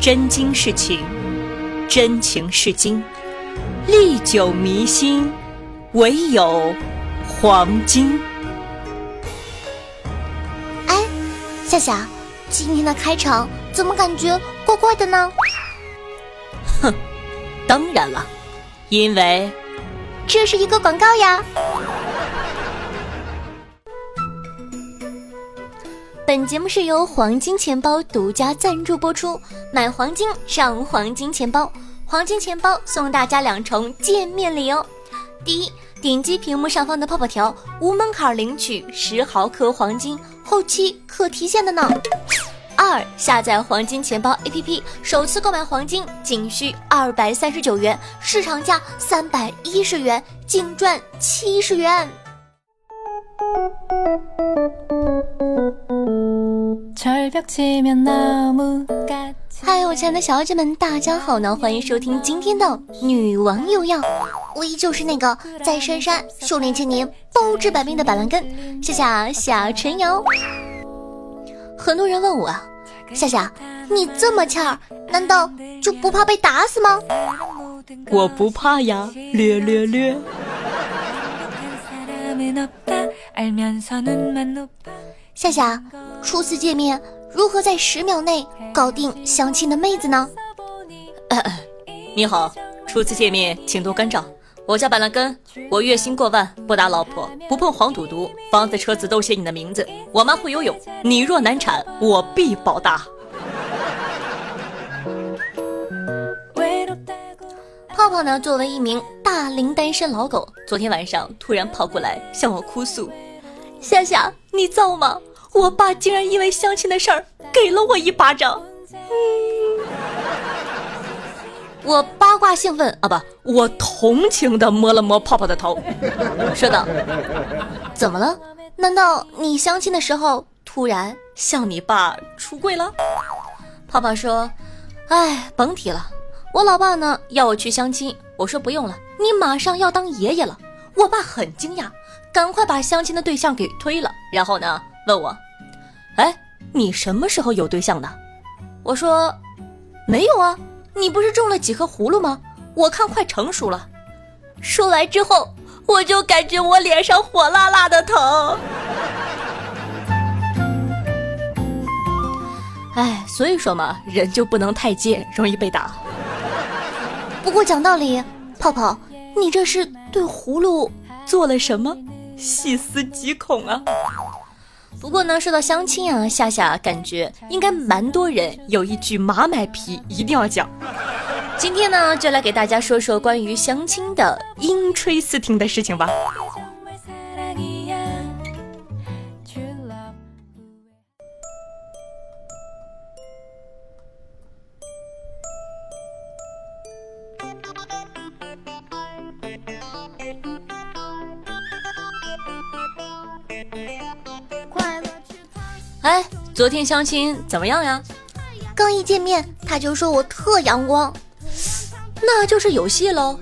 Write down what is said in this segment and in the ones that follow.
真金是情，真情是金，历久弥新，唯有黄金。哎，夏夏，今天的开场怎么感觉怪怪的呢？哼，当然了，因为这是一个广告呀。本节目是由黄金钱包独家赞助播出，买黄金上黄金钱包，黄金钱包送大家两重见面礼哦。第一，点击屏幕上方的泡泡条，无门槛领取十毫克黄金，后期可提现的呢。二，下载黄金钱包 APP，首次购买黄金仅需二百三十九元，市场价三百一十元，净赚七十元。嗨，我亲爱的小姐们，大家好呢！欢迎收听今天的女王有药，我依旧是那个在深山修炼千年、包治百病的板蓝根，夏夏夏晨瑶。很多人问我啊，夏夏，你这么欠儿，难道就不怕被打死吗？我不怕呀，略略略。夏夏，初次见面，如何在十秒内搞定相亲的妹子呢？你好，初次见面，请多关照。我叫板蓝根，我月薪过万，不打老婆，不碰黄赌毒，房子车子都写你的名字。我妈会游泳，你若难产，我必保大。泡泡呢？作为一名大龄单身老狗，昨天晚上突然跑过来向我哭诉：“夏夏，你造吗？”我爸竟然因为相亲的事儿给了我一巴掌，嗯，我八卦兴奋啊，不，我同情的摸了摸泡泡的头，说道：“怎么了？难道你相亲的时候突然向你爸出柜了？”泡泡说：“哎，甭提了，我老爸呢要我去相亲，我说不用了，你马上要当爷爷了。”我爸很惊讶，赶快把相亲的对象给推了，然后呢？问我，哎，你什么时候有对象的？我说，没有啊。你不是种了几颗葫芦吗？我看快成熟了。说完之后，我就感觉我脸上火辣辣的疼。哎，所以说嘛，人就不能太贱，容易被打。不过讲道理，泡泡，你这是对葫芦做了什么？细思极恐啊！不过呢，说到相亲啊，夏夏感觉应该蛮多人有一句马买皮一定要讲。今天呢，就来给大家说说关于相亲的阴吹四听的事情吧。昨天相亲怎么样呀？刚一见面他就说我特阳光，那就是有戏喽。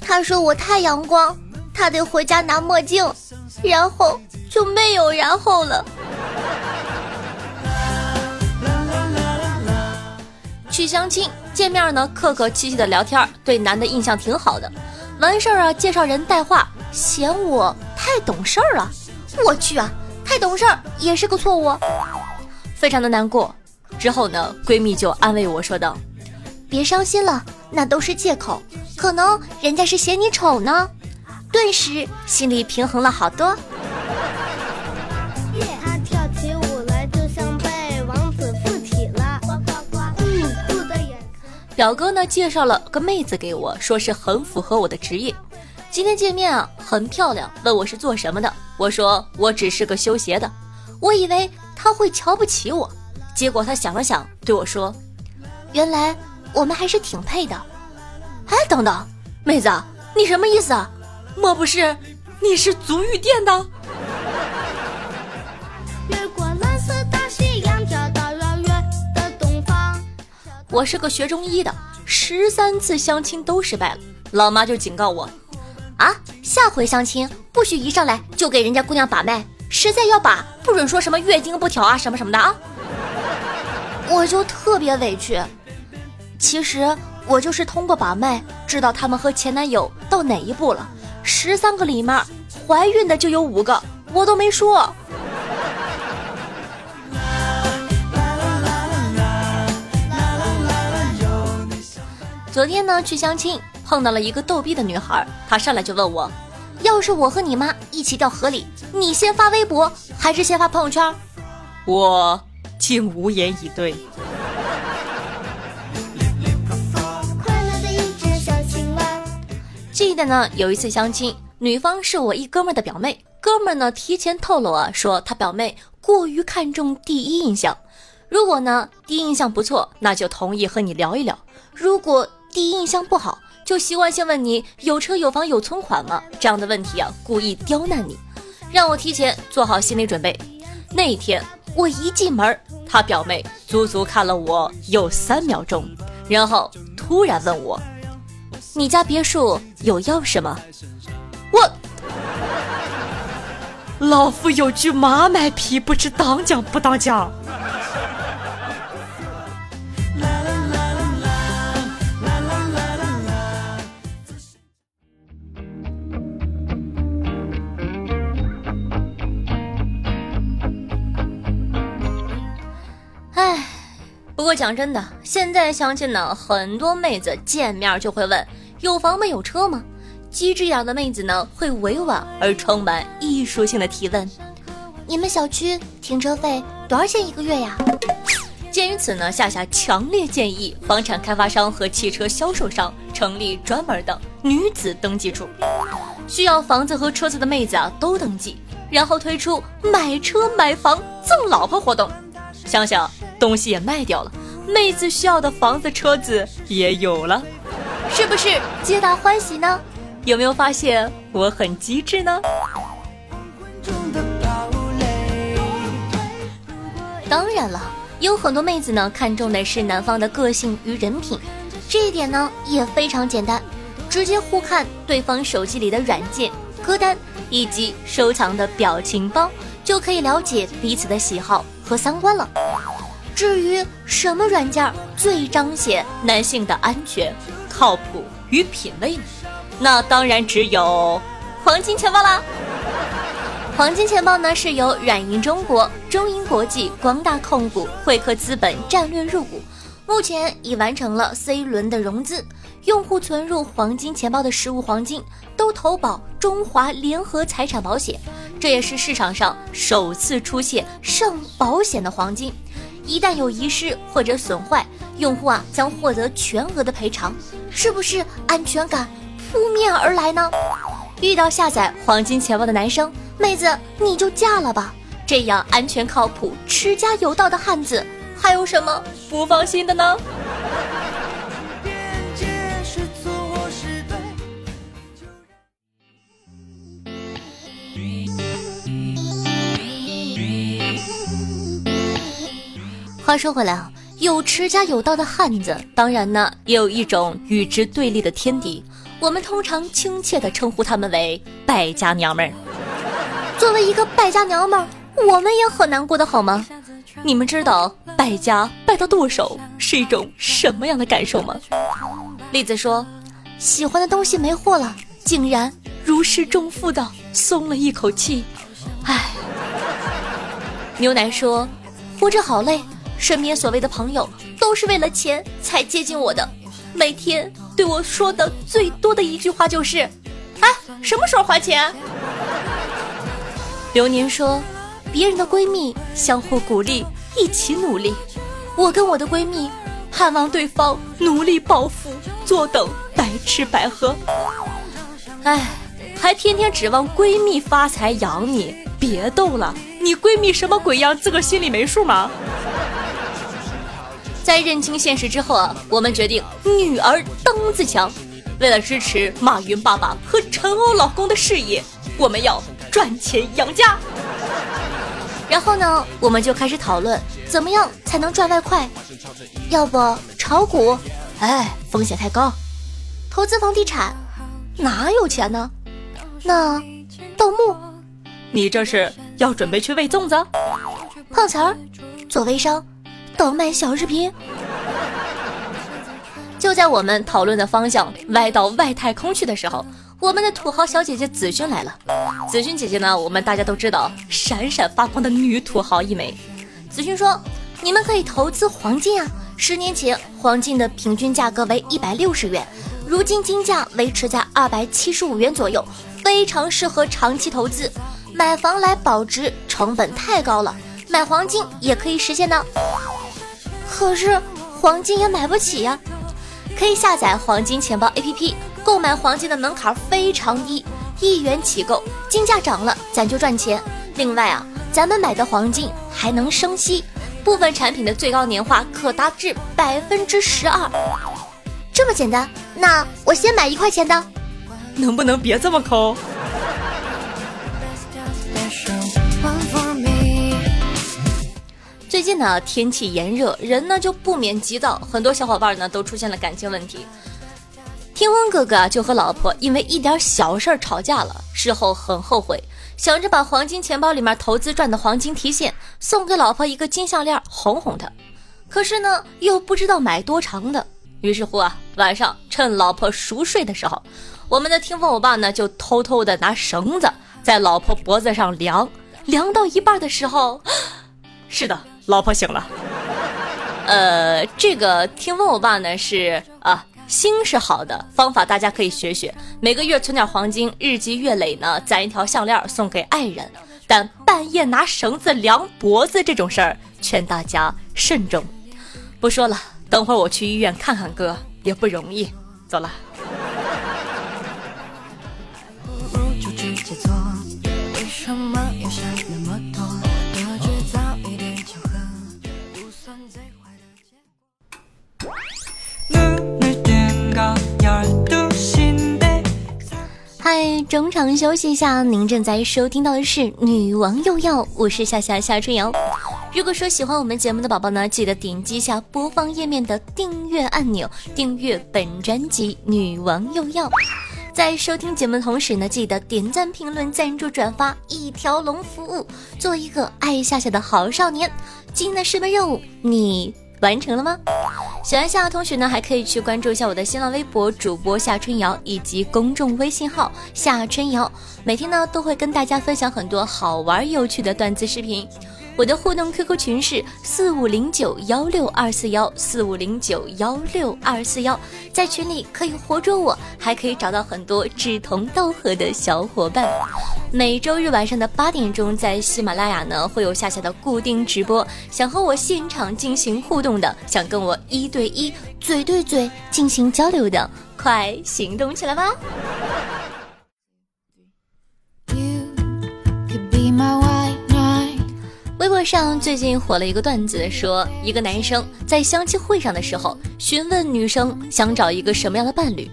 他说我太阳光，他得回家拿墨镜，然后就没有然后了。去相亲见面呢，客客气气的聊天，对男的印象挺好的。完事儿啊，介绍人带话，嫌我太懂事儿了。我去啊！太懂事儿也是个错误，非常的难过。之后呢，闺蜜就安慰我说道：“别伤心了，那都是借口，可能人家是嫌你丑呢。”顿时心里平衡了好多。跳起舞来就像被王子附体了。表哥呢介绍了个妹子给我，说是很符合我的职业。今天见面啊，很漂亮，问我是做什么的。我说我只是个修鞋的。我以为他会瞧不起我，结果他想了想，对我说：“原来我们还是挺配的。”哎，等等，妹子，你什么意思啊？莫不是你是足浴店的？我是个学中医的，十三次相亲都失败了，老妈就警告我。啊，下回相亲不许一上来就给人家姑娘把脉，实在要把，不准说什么月经不调啊什么什么的啊！我就特别委屈，其实我就是通过把脉知道他们和前男友到哪一步了。十三个里面，怀孕的就有五个，我都没说。昨天呢，去相亲碰到了一个逗逼的女孩，她上来就问我：“要是我和你妈一起掉河里，你先发微博还是先发朋友圈？”我竟无言以对。记得呢，有一次相亲，女方是我一哥们的表妹，哥们呢提前透露啊，说他表妹过于看重第一印象，如果呢第一印象不错，那就同意和你聊一聊；如果第一印象不好，就习惯性问你有车有房有存款吗？这样的问题啊，故意刁难你，让我提前做好心理准备。那一天我一进门，他表妹足足看了我有三秒钟，然后突然问我：“你家别墅有钥匙吗？”我，老夫有句马卖批，不知当讲不当讲。过讲真的，现在相亲呢，很多妹子见面就会问有房吗？有车吗？机智点的妹子呢，会委婉而充满艺术性的提问：你们小区停车费多少钱一个月呀？鉴于此呢，夏夏强烈建议房产开发商和汽车销售商成立专门的女子登记处，需要房子和车子的妹子啊都登记，然后推出买车买房赠老婆活动。想想。东西也卖掉了，妹子需要的房子、车子也有了，是不是皆大欢喜呢？有没有发现我很机智呢？当然了，有很多妹子呢看重的是男方的个性与人品，这一点呢也非常简单，直接互看对方手机里的软件、歌单以及收藏的表情包，就可以了解彼此的喜好和三观了。至于什么软件最彰显男性的安全、靠谱与品味呢？那当然只有黄金钱包啦！黄金钱包呢是由软银中国、中银国际、光大控股、汇客资本战略入股，目前已完成了 C 轮的融资。用户存入黄金钱包的实物黄金都投保中华联合财产保险，这也是市场上首次出现上保险的黄金。一旦有遗失或者损坏，用户啊将获得全额的赔偿，是不是安全感扑面而来呢？遇到下载黄金钱包的男生妹子，你就嫁了吧！这样安全靠谱、持家有道的汉子，还有什么不放心的呢？话说回来啊，有持家有道的汉子，当然呢，也有一种与之对立的天敌。我们通常亲切地称呼他们为败家娘们儿。作为一个败家娘们儿，我们也很难过的好吗？你们知道败家败到剁手是一种什么样的感受吗？栗子说，喜欢的东西没货了，竟然如释重负的松了一口气。唉。牛奶说，活着好累。身边所谓的朋友都是为了钱才接近我的，每天对我说的最多的一句话就是：“哎，什么时候还钱？”流年说：“别人的闺蜜相互鼓励，一起努力。我跟我的闺蜜盼望对方努力暴富，坐等白吃白喝。哎，还天天指望闺蜜发财养你，别逗了，你闺蜜什么鬼样，自个心里没数吗？”在认清现实之后啊，我们决定女儿当自强。为了支持马云爸爸和陈欧老公的事业，我们要赚钱养家。然后呢，我们就开始讨论怎么样才能赚外快。要不炒股？哎，风险太高。投资房地产？哪有钱呢？那盗墓？你这是要准备去喂粽子？碰瓷儿？做微商？倒卖小视频，就在我们讨论的方向歪到外太空去的时候，我们的土豪小姐姐子勋来了。子勋姐姐呢，我们大家都知道，闪闪发光的女土豪一枚。子勋说：“你们可以投资黄金啊！十年前黄金的平均价格为一百六十元，如今金价维持在二百七十五元左右，非常适合长期投资。买房来保值成本太高了，买黄金也可以实现呢。可是黄金也买不起呀。”可以下载黄金钱包 APP，购买黄金的门槛非常低，一元起购，金价涨了咱就赚钱。另外啊，咱们买的黄金还能生息，部分产品的最高年化可达至百分之十二。这么简单？那我先买一块钱的，能不能别这么抠？近呢，天气炎热，人呢就不免急躁，很多小伙伴呢都出现了感情问题。天风哥哥就和老婆因为一点小事儿吵架了，事后很后悔，想着把黄金钱包里面投资赚的黄金提现送给老婆一个金项链哄哄她，可是呢又不知道买多长的，于是乎啊，晚上趁老婆熟睡的时候，我们的听风欧巴呢就偷偷的拿绳子在老婆脖子上量，量到一半的时候，是的。老婆醒了，呃，这个听问我爸呢是啊，心是好的方法，大家可以学学。每个月存点黄金，日积月累呢，攒一条项链送给爱人。但半夜拿绳子量脖子这种事儿，劝大家慎重。不说了，等会儿我去医院看看哥，也不容易。走了。嗨，中场休息一下，您正在收听到的是《女王又要》，我是夏夏夏春瑶。如果说喜欢我们节目的宝宝呢，记得点击一下播放页面的订阅按钮，订阅本专辑《女王又要》。在收听节目的同时呢，记得点赞、评论、赞助、转发，一条龙服务，做一个爱夏夏的好少年。今天的视频任务，你。完成了吗？喜欢夏的同学呢，还可以去关注一下我的新浪微博主播夏春瑶以及公众微信号夏春瑶，每天呢都会跟大家分享很多好玩有趣的段子视频。我的互动 QQ 群是四五零九幺六二四幺四五零九幺六二四幺，在群里可以活捉我，还可以找到很多志同道合的小伙伴。每周日晚上的八点钟，在喜马拉雅呢会有夏夏的固定直播，想和我现场进行互动的，想跟我一对一、嘴对嘴进行交流的，快行动起来吧！You could be my！微博上最近火了一个段子，说一个男生在相亲会上的时候询问女生想找一个什么样的伴侣，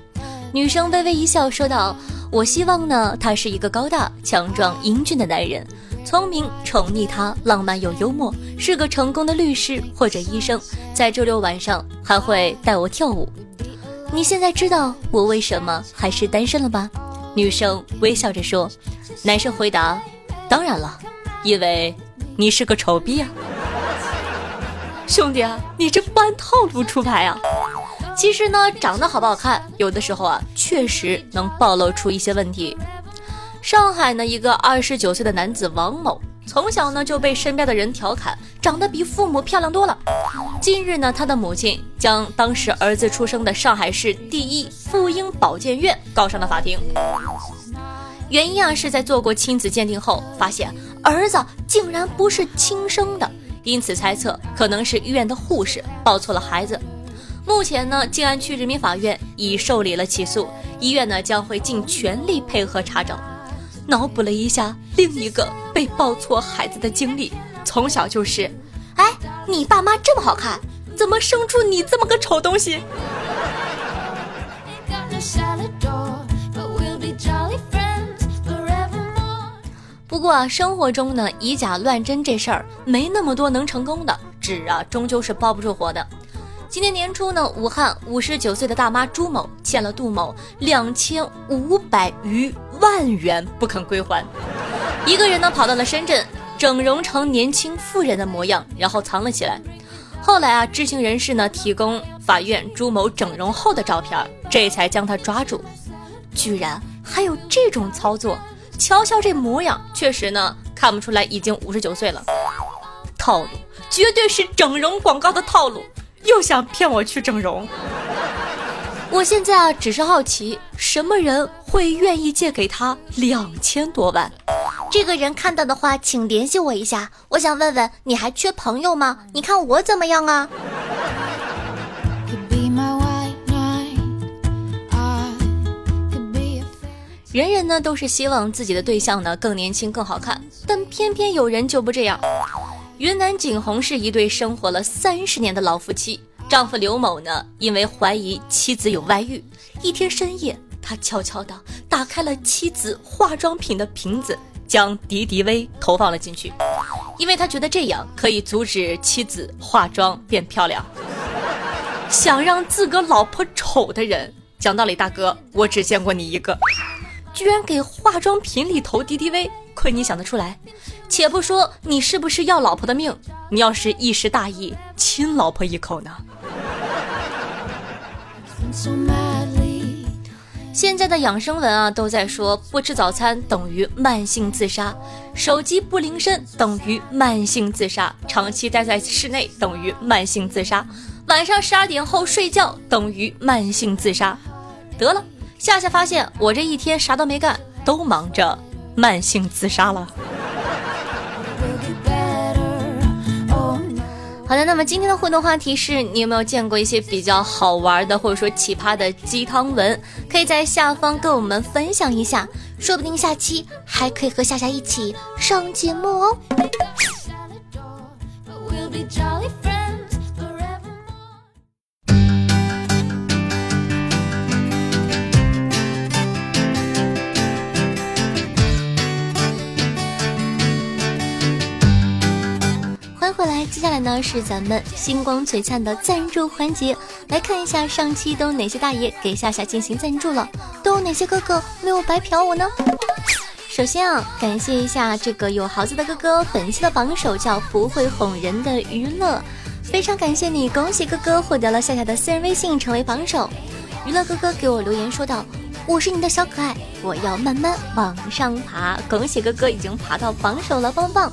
女生微微一笑说道：“我希望呢，他是一个高大、强壮、英俊的男人，聪明、宠溺他、浪漫又幽默，是个成功的律师或者医生，在周六晚上还会带我跳舞。你现在知道我为什么还是单身了吧？”女生微笑着说。男生回答：“当然了，因为。”你是个丑逼啊，兄弟啊，你这不按套路出牌啊！其实呢，长得好不好看，有的时候啊，确实能暴露出一些问题。上海呢，一个二十九岁的男子王某，从小呢就被身边的人调侃长得比父母漂亮多了。近日呢，他的母亲将当时儿子出生的上海市第一妇婴保健院告上了法庭。原因啊，是在做过亲子鉴定后发现。儿子竟然不是亲生的，因此猜测可能是医院的护士抱错了孩子。目前呢，静安区人民法院已受理了起诉，医院呢将会尽全力配合查找。脑补了一下另一个被抱错孩子的经历，从小就是，哎，你爸妈这么好看，怎么生出你这么个丑东西？不过啊生活中呢，以假乱真这事儿没那么多能成功的，纸啊终究是包不住火的。今年年初呢，武汉五十九岁的大妈朱某欠了杜某两千五百余万元不肯归还，一个人呢跑到了深圳，整容成年轻富人的模样，然后藏了起来。后来啊，知情人士呢提供法院朱某整容后的照片，这才将他抓住。居然还有这种操作！瞧瞧这模样，确实呢看不出来已经五十九岁了。套路绝对是整容广告的套路，又想骗我去整容。我现在啊只是好奇，什么人会愿意借给他两千多万？这个人看到的话，请联系我一下。我想问问，你还缺朋友吗？你看我怎么样啊？人人呢都是希望自己的对象呢更年轻、更好看，但偏偏有人就不这样。云南景洪市一对生活了三十年的老夫妻，丈夫刘某呢因为怀疑妻子有外遇，一天深夜，他悄悄地打开了妻子化妆品的瓶子，将敌敌畏投放了进去，因为他觉得这样可以阻止妻子化妆变漂亮。想让自个老婆丑的人，讲道理，大哥，我只见过你一个。居然给化妆品里投敌敌畏，亏你想得出来。且不说你是不是要老婆的命，你要是一时大意亲老婆一口呢？现在的养生文啊，都在说不吃早餐等于慢性自杀，手机不铃声等于慢性自杀，长期待在室内等于慢性自杀，晚上十二点后睡觉等于慢性自杀。得了。夏夏发现我这一天啥都没干，都忙着慢性自杀了。好的，那么今天的互动话题是你有没有见过一些比较好玩的或者说奇葩的鸡汤文？可以在下方跟我们分享一下，说不定下期还可以和夏夏一起上节目哦。接下来呢是咱们星光璀璨的赞助环节，来看一下上期都哪些大爷给夏夏进行赞助了，都有哪些哥哥没有白嫖我呢？首先啊，感谢一下这个有豪子的哥哥，本期的榜首叫不会哄人的娱乐，非常感谢你，恭喜哥哥获得了夏夏的私人微信，成为榜首。娱乐哥哥给我留言说道：“我是你的小可爱，我要慢慢往上爬。”恭喜哥哥已经爬到榜首了，棒棒！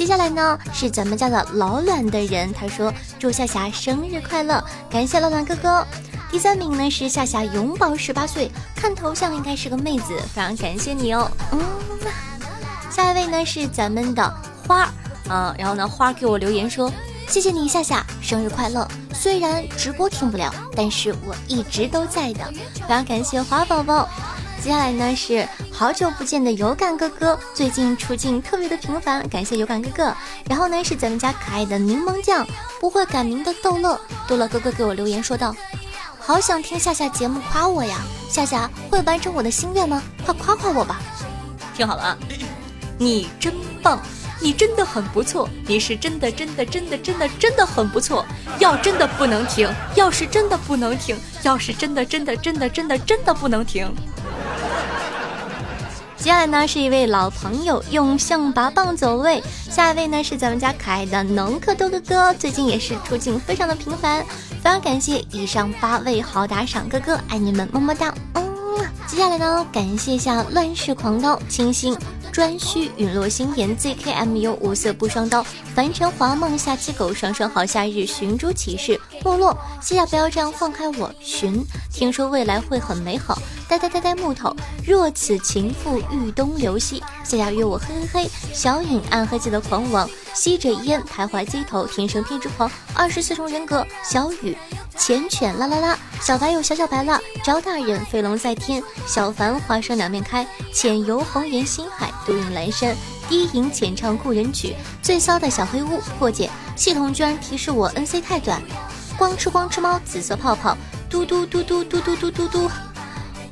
接下来呢是咱们家的老卵的人，他说祝夏夏生日快乐，感谢老卵哥哥。第三名呢是夏夏永葆十八岁，看头像应该是个妹子，非常感谢你哦。嗯，下一位呢是咱们的花儿，嗯，然后呢花儿给我留言说谢谢你夏夏生日快乐，虽然直播听不了，但是我一直都在的，非常感谢花宝宝。接下来呢是好久不见的有感哥哥，最近出镜特别的频繁，感谢有感哥哥。然后呢是咱们家可爱的柠檬酱，不会改名的逗乐，逗乐哥哥给我留言说道：“好想听夏夏节目夸我呀，夏夏会完成我的心愿吗？快夸夸我吧。”听好了啊，你真棒，你真的很不错，你是真的真的真的真的真的很不错。要真的不能停，要是真的不能停，要是真的真的真的真的真的不能停。接下来呢是一位老朋友用象拔蚌走位，下一位呢是咱们家可爱的能克豆哥哥，最近也是出镜非常的频繁，非常感谢以上八位好打赏哥哥，爱你们么么哒。嗯，接下来呢感谢一下乱世狂刀清新。专需陨落心炎 ZKMU 无色不双刀凡尘华梦下期狗双双好夏日寻猪骑士没落谢谢不要这样放开我寻听说未来会很美好呆呆呆呆木头若此情复欲东流西。谢谢约我嘿嘿嘿小影暗黑界的狂王吸着烟徘徊街头天生偏执狂二十四重人格小雨缱绻啦啦啦小白有小小白啦招大人飞龙在天小凡花生两面开浅游红颜心海独影阑珊，低吟浅唱故人曲，最骚的小黑屋破解系统居然提示我 N C 太短，光吃光吃猫紫色泡泡，嘟嘟嘟嘟嘟嘟嘟嘟嘟，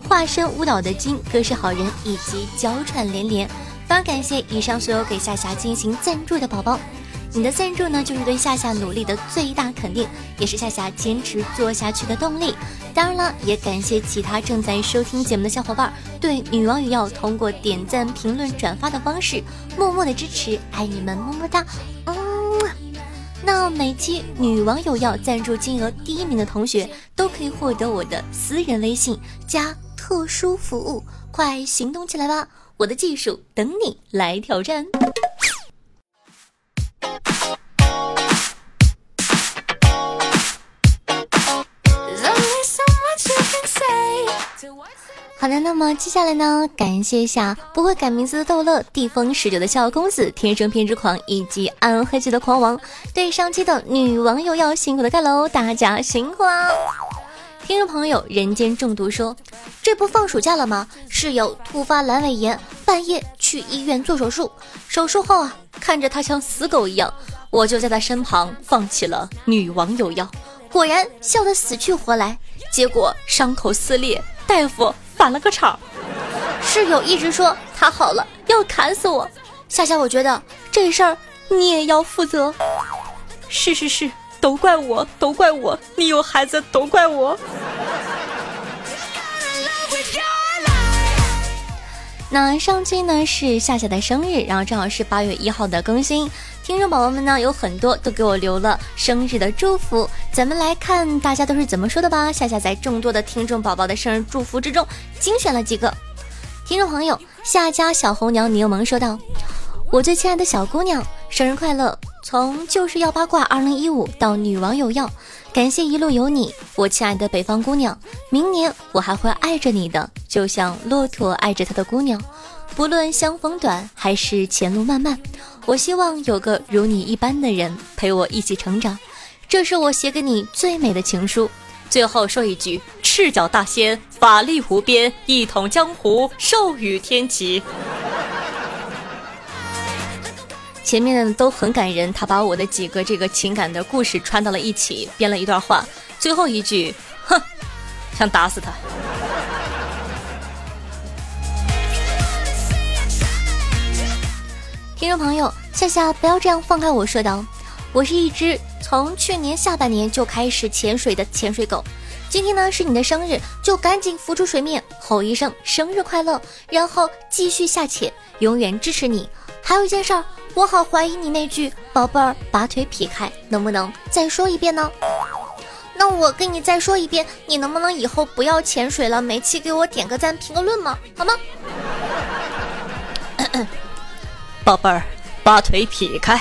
化身舞蹈的金哥是好人以及娇喘连连，非常感谢以上所有给夏夏进行赞助的宝宝。你的赞助呢，就是对夏夏努力的最大肯定，也是夏夏坚持做下去的动力。当然了，也感谢其他正在收听节目的小伙伴对女王与药通过点赞、评论、转发的方式默默的支持，爱你们么么哒。嗯，那每期女网友要赞助金额第一名的同学，都可以获得我的私人微信加特殊服务，快行动起来吧！我的技术等你来挑战。好的，那么接下来呢？感谢一下不会改名字的逗乐、地风十九的小公子、天生偏执狂以及暗黑界的狂王。对上期的女网友要辛苦的盖楼，大家辛苦了。听众朋友，人间中毒说，这不放暑假了吗？室友突发阑尾炎，半夜去医院做手术。手术后啊，看着他像死狗一样，我就在他身旁放起了女网友药，果然笑得死去活来。结果伤口撕裂，大夫。返了个场，室友一直说他好了，要砍死我。夏夏，我觉得这事儿你也要负责。是是是，都怪我，都怪我，你有孩子都怪我。那上期呢是夏夏的生日，然后正好是八月一号的更新。听众宝宝们呢有很多都给我留了生日的祝福，咱们来看大家都是怎么说的吧。夏夏在众多的听众宝宝的生日祝福之中精选了几个。听众朋友夏家小红娘柠檬说道：“我最亲爱的小姑娘，生日快乐！从就是要八卦二零一五到女网友要。”感谢一路有你，我亲爱的北方姑娘，明年我还会爱着你的，就像骆驼爱着他的姑娘。不论相逢短还是前路漫漫，我希望有个如你一般的人陪我一起成长。这是我写给你最美的情书。最后说一句：赤脚大仙，法力无边，一统江湖，寿与天齐。前面的都很感人，他把我的几个这个情感的故事串到了一起，编了一段话。最后一句，哼，想打死他。听众朋友，夏夏不要这样放开我说道，我是一只从去年下半年就开始潜水的潜水狗。今天呢是你的生日，就赶紧浮出水面，吼一声生日快乐，然后继续下潜，永远支持你。还有一件事儿。我好怀疑你那句“宝贝儿，把腿劈开”，能不能再说一遍呢？那我跟你再说一遍，你能不能以后不要潜水了？每期给我点个赞、评个论吗？好吗？宝贝儿，把腿劈开。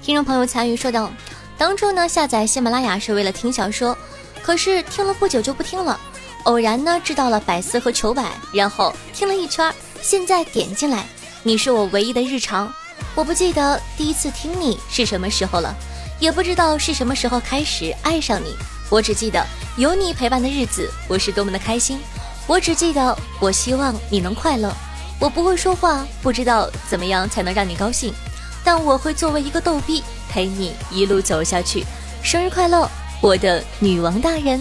听众朋友参与说道：“当初呢，下载喜马拉雅是为了听小说，可是听了不久就不听了。”偶然呢知道了百思和求百，然后听了一圈，现在点进来，你是我唯一的日常。我不记得第一次听你是什么时候了，也不知道是什么时候开始爱上你。我只记得有你陪伴的日子，我是多么的开心。我只记得我希望你能快乐。我不会说话，不知道怎么样才能让你高兴，但我会作为一个逗逼陪你一路走下去。生日快乐，我的女王大人。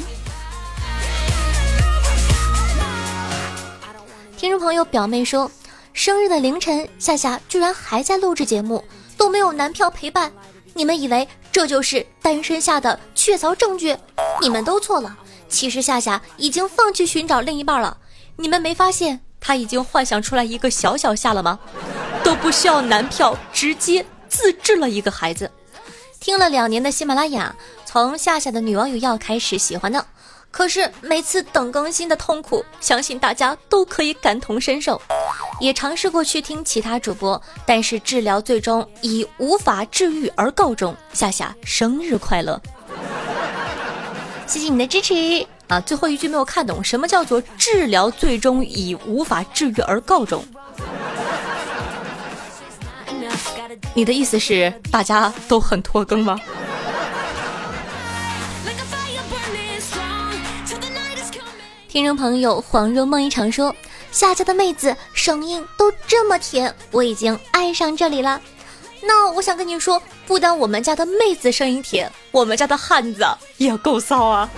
听众朋友，表妹说，生日的凌晨，夏夏居然还在录制节目，都没有男票陪伴。你们以为这就是单身下的确凿证据？你们都错了。其实夏夏已经放弃寻找另一半了。你们没发现他已经幻想出来一个小小夏了吗？都不需要男票，直接自制了一个孩子。听了两年的喜马拉雅，从夏夏的女网友要开始喜欢的。可是每次等更新的痛苦，相信大家都可以感同身受。也尝试过去听其他主播，但是治疗最终以无法治愈而告终。夏夏生日快乐！谢谢你的支持啊！最后一句没有看懂，什么叫做治疗最终以无法治愈而告终？你的意思是大家都很拖更吗？听众朋友，恍若梦一场说，夏家的妹子声音都这么甜，我已经爱上这里了。那我想跟你说，不单我们家的妹子声音甜，我们家的汉子也够骚啊。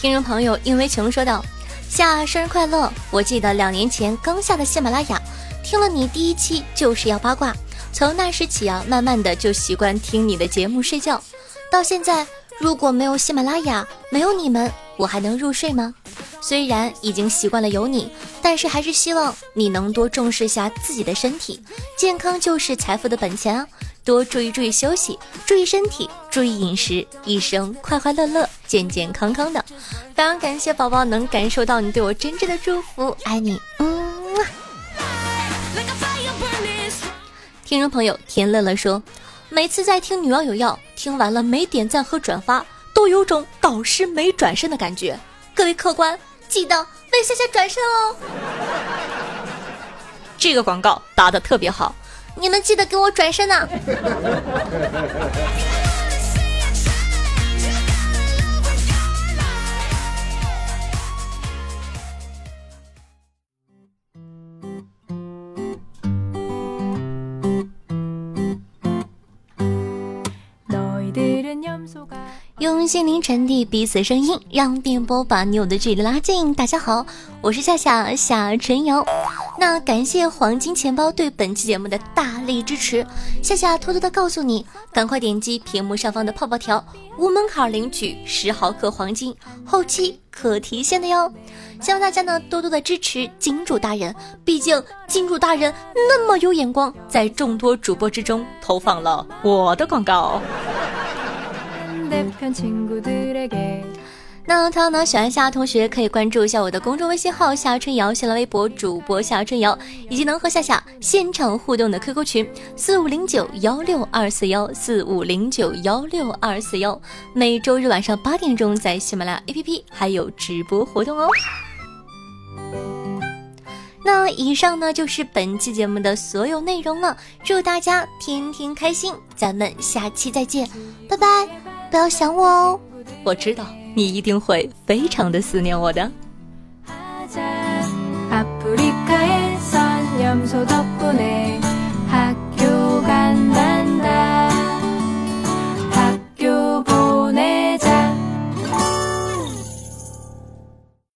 听众朋友，因为情说道：“夏生日快乐！我记得两年前刚下的喜马拉雅，听了你第一期就是要八卦，从那时起啊，慢慢的就习惯听你的节目睡觉。到现在，如果没有喜马拉雅，没有你们，我还能入睡吗？虽然已经习惯了有你，但是还是希望你能多重视下自己的身体，健康就是财富的本钱啊！多注意注意休息，注意身体，注意饮食，一生快快乐乐，健健康康的。非常感谢宝宝能感受到你对我真挚的祝福，爱你，嗯。听众朋友田乐乐说，每次在听女王有药，听完了没点赞和转发，都有种导师没转身的感觉。各位客官，记得为夏夏转身哦。这个广告打的特别好，你们记得给我转身呐。用心灵传递彼此声音，让电波把你我的距离拉近。大家好，我是夏夏夏春瑶。那感谢黄金钱包对本期节目的大力支持。夏夏偷偷的告诉你，赶快点击屏幕上方的泡泡条，无门槛领取十毫克黄金，后期可提现的哟。希望大家呢多多的支持金主大人，毕竟金主大人那么有眼光，在众多主播之中投放了我的广告。那同样呢，喜欢夏同学可以关注一下我的公众微信号夏春瑶，新浪微博主播夏春瑶，以及能和夏夏现场互动的 QQ 群四五零九幺六二四幺四五零九幺六二四幺，每周日晚上八点钟在喜马拉雅 APP 还有直播活动哦。那以上呢就是本期节目的所有内容了，祝大家天天开心，咱们下期再见，拜拜。不要想我哦。我知道你一定会非常的思念我的。